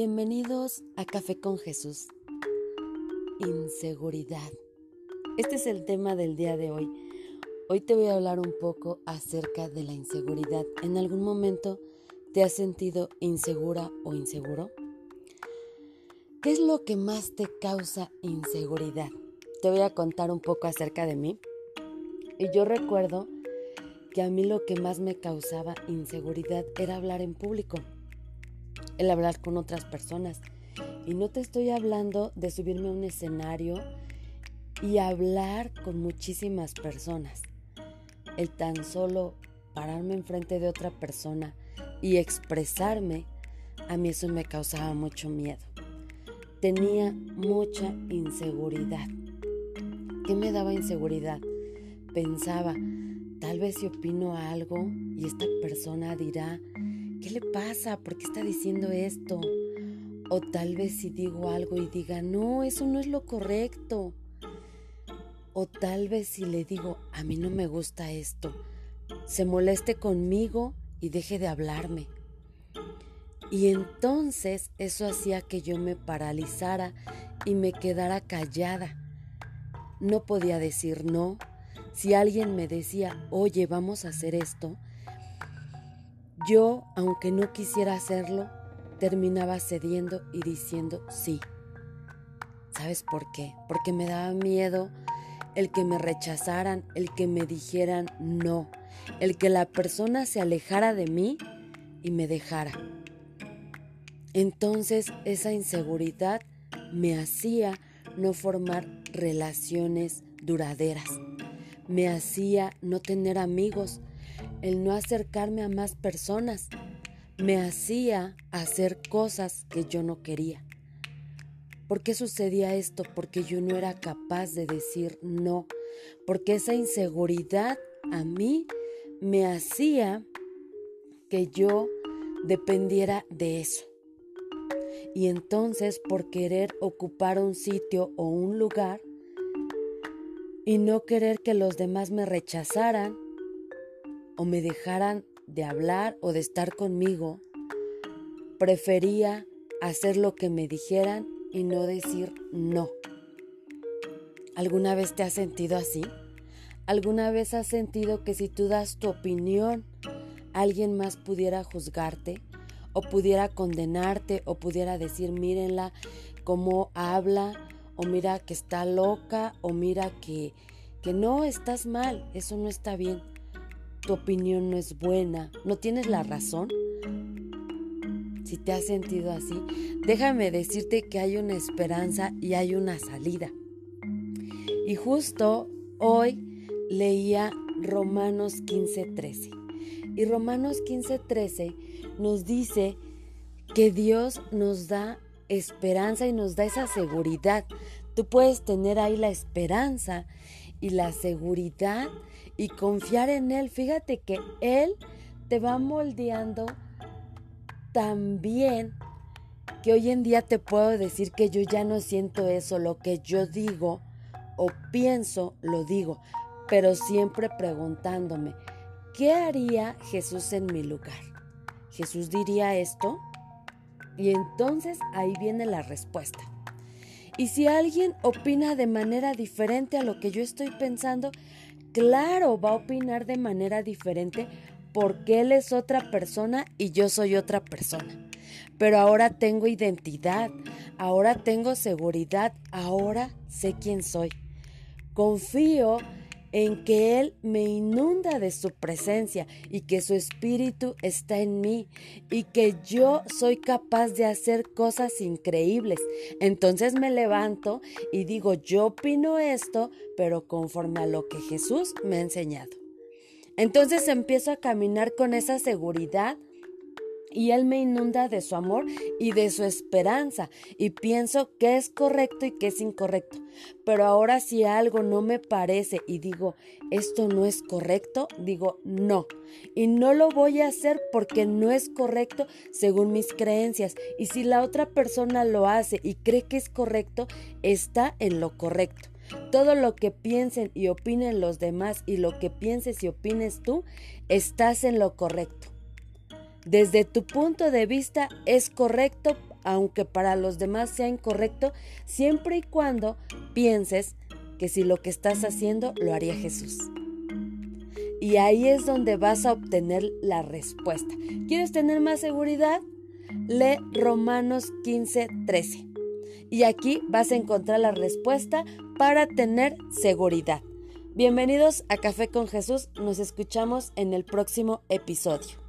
Bienvenidos a Café con Jesús. Inseguridad. Este es el tema del día de hoy. Hoy te voy a hablar un poco acerca de la inseguridad. ¿En algún momento te has sentido insegura o inseguro? ¿Qué es lo que más te causa inseguridad? Te voy a contar un poco acerca de mí. Y yo recuerdo que a mí lo que más me causaba inseguridad era hablar en público el hablar con otras personas. Y no te estoy hablando de subirme a un escenario y hablar con muchísimas personas. El tan solo pararme enfrente de otra persona y expresarme, a mí eso me causaba mucho miedo. Tenía mucha inseguridad. ¿Qué me daba inseguridad? Pensaba, tal vez si opino algo y esta persona dirá, ¿qué le pasa? ¿Por qué está diciendo esto? O tal vez si digo algo y diga, no, eso no es lo correcto. O tal vez si le digo, a mí no me gusta esto, se moleste conmigo y deje de hablarme. Y entonces eso hacía que yo me paralizara y me quedara callada. No podía decir no. Si alguien me decía, oye, vamos a hacer esto, yo, aunque no quisiera hacerlo, terminaba cediendo y diciendo sí. ¿Sabes por qué? Porque me daba miedo el que me rechazaran, el que me dijeran no, el que la persona se alejara de mí y me dejara. Entonces esa inseguridad me hacía no formar relaciones duraderas, me hacía no tener amigos, el no acercarme a más personas me hacía hacer cosas que yo no quería. ¿Por qué sucedía esto? Porque yo no era capaz de decir no, porque esa inseguridad a mí me hacía que yo dependiera de eso. Y entonces por querer ocupar un sitio o un lugar y no querer que los demás me rechazaran, o me dejaran de hablar o de estar conmigo, prefería hacer lo que me dijeran y no decir no. ¿Alguna vez te has sentido así? ¿Alguna vez has sentido que si tú das tu opinión, alguien más pudiera juzgarte o pudiera condenarte o pudiera decir, mírenla cómo habla o mira que está loca o mira que, que no estás mal, eso no está bien? Tu opinión no es buena, no tienes la razón. Si te has sentido así, déjame decirte que hay una esperanza y hay una salida. Y justo hoy leía Romanos 15:13. Y Romanos 15:13 nos dice que Dios nos da esperanza y nos da esa seguridad. Tú puedes tener ahí la esperanza y la seguridad y confiar en Él. Fíjate que Él te va moldeando tan bien que hoy en día te puedo decir que yo ya no siento eso, lo que yo digo o pienso, lo digo, pero siempre preguntándome, ¿qué haría Jesús en mi lugar? ¿Jesús diría esto? Y entonces ahí viene la respuesta. Y si alguien opina de manera diferente a lo que yo estoy pensando, claro, va a opinar de manera diferente porque él es otra persona y yo soy otra persona. Pero ahora tengo identidad, ahora tengo seguridad, ahora sé quién soy. Confío en que Él me inunda de su presencia y que su espíritu está en mí y que yo soy capaz de hacer cosas increíbles. Entonces me levanto y digo, yo opino esto, pero conforme a lo que Jesús me ha enseñado. Entonces empiezo a caminar con esa seguridad y Él me inunda de su amor y de su esperanza y pienso que es correcto y que es incorrecto. Pero ahora si algo no me parece y digo, esto no es correcto, digo, no. Y no lo voy a hacer porque no es correcto según mis creencias. Y si la otra persona lo hace y cree que es correcto, está en lo correcto. Todo lo que piensen y opinen los demás y lo que pienses y opines tú, estás en lo correcto. Desde tu punto de vista es correcto aunque para los demás sea incorrecto, siempre y cuando pienses que si lo que estás haciendo lo haría Jesús. Y ahí es donde vas a obtener la respuesta. ¿Quieres tener más seguridad? Lee Romanos 15, 13. Y aquí vas a encontrar la respuesta para tener seguridad. Bienvenidos a Café con Jesús. Nos escuchamos en el próximo episodio.